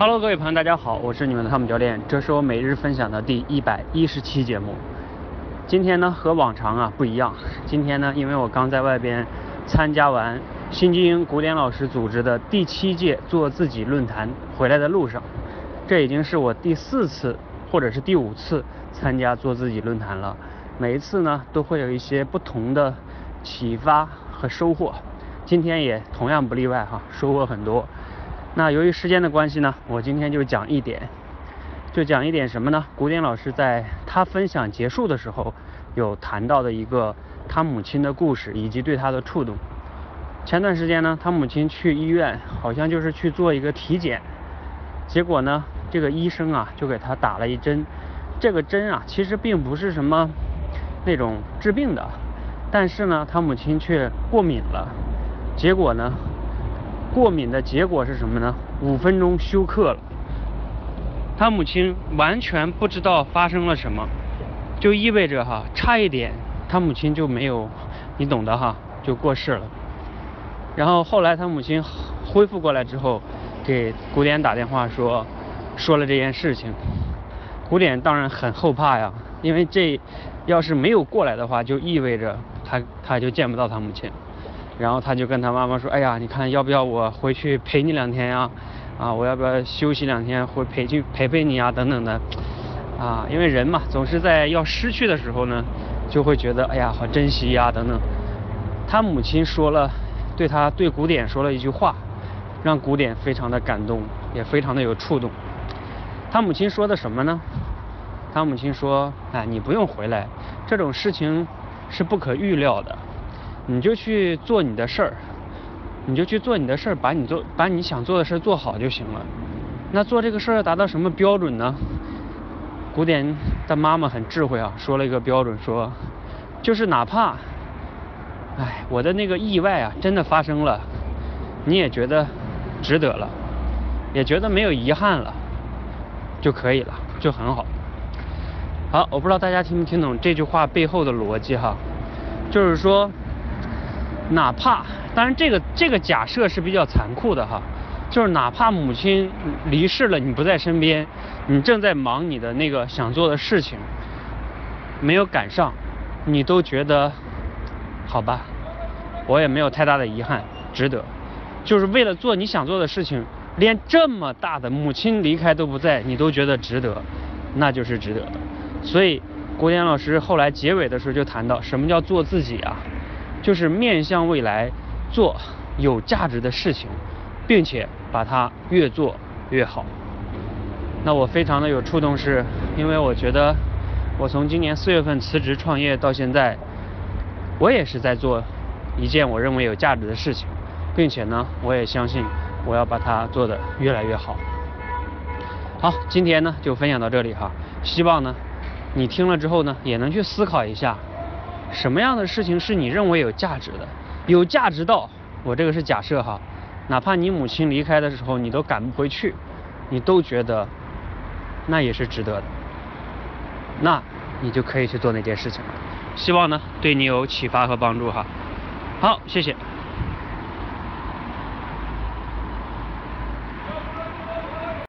Hello，各位朋友，大家好，我是你们的汤姆教练，这是我每日分享的第一百一十期节目。今天呢和往常啊不一样，今天呢因为我刚在外边参加完新精英古典老师组织的第七届做自己论坛，回来的路上，这已经是我第四次或者是第五次参加做自己论坛了。每一次呢都会有一些不同的启发和收获，今天也同样不例外哈，收获很多。那由于时间的关系呢，我今天就讲一点，就讲一点什么呢？古典老师在他分享结束的时候，有谈到的一个他母亲的故事，以及对他的触动。前段时间呢，他母亲去医院，好像就是去做一个体检，结果呢，这个医生啊就给他打了一针，这个针啊其实并不是什么那种治病的，但是呢，他母亲却过敏了，结果呢。过敏的结果是什么呢？五分钟休克了。他母亲完全不知道发生了什么，就意味着哈，差一点他母亲就没有，你懂的哈，就过世了。然后后来他母亲恢复过来之后，给古典打电话说，说了这件事情。古典当然很后怕呀，因为这要是没有过来的话，就意味着他他就见不到他母亲。然后他就跟他妈妈说：“哎呀，你看要不要我回去陪你两天呀？啊，我要不要休息两天，回陪去陪陪你啊？等等的，啊，因为人嘛，总是在要失去的时候呢，就会觉得哎呀，好珍惜呀，等等。他母亲说了，对他对古典说了一句话，让古典非常的感动，也非常的有触动。他母亲说的什么呢？他母亲说：哎，你不用回来，这种事情是不可预料的。”你就去做你的事儿，你就去做你的事儿，把你做把你想做的事儿做好就行了。那做这个事儿要达到什么标准呢？古典的妈妈很智慧啊，说了一个标准，说就是哪怕，哎，我的那个意外啊真的发生了，你也觉得值得了，也觉得没有遗憾了，就可以了，就很好。好，我不知道大家听没听懂这句话背后的逻辑哈，就是说。哪怕，当然这个这个假设是比较残酷的哈，就是哪怕母亲离世了，你不在身边，你正在忙你的那个想做的事情，没有赶上，你都觉得好吧，我也没有太大的遗憾，值得，就是为了做你想做的事情，连这么大的母亲离开都不在，你都觉得值得，那就是值得的。所以，国典老师后来结尾的时候就谈到，什么叫做自己啊？就是面向未来做有价值的事情，并且把它越做越好。那我非常的有触动，是因为我觉得我从今年四月份辞职创业到现在，我也是在做一件我认为有价值的事情，并且呢，我也相信我要把它做得越来越好。好，今天呢就分享到这里哈，希望呢你听了之后呢也能去思考一下。什么样的事情是你认为有价值的？有价值到我这个是假设哈，哪怕你母亲离开的时候你都赶不回去，你都觉得那也是值得的，那你就可以去做那件事情了。希望呢对你有启发和帮助哈。好，谢谢。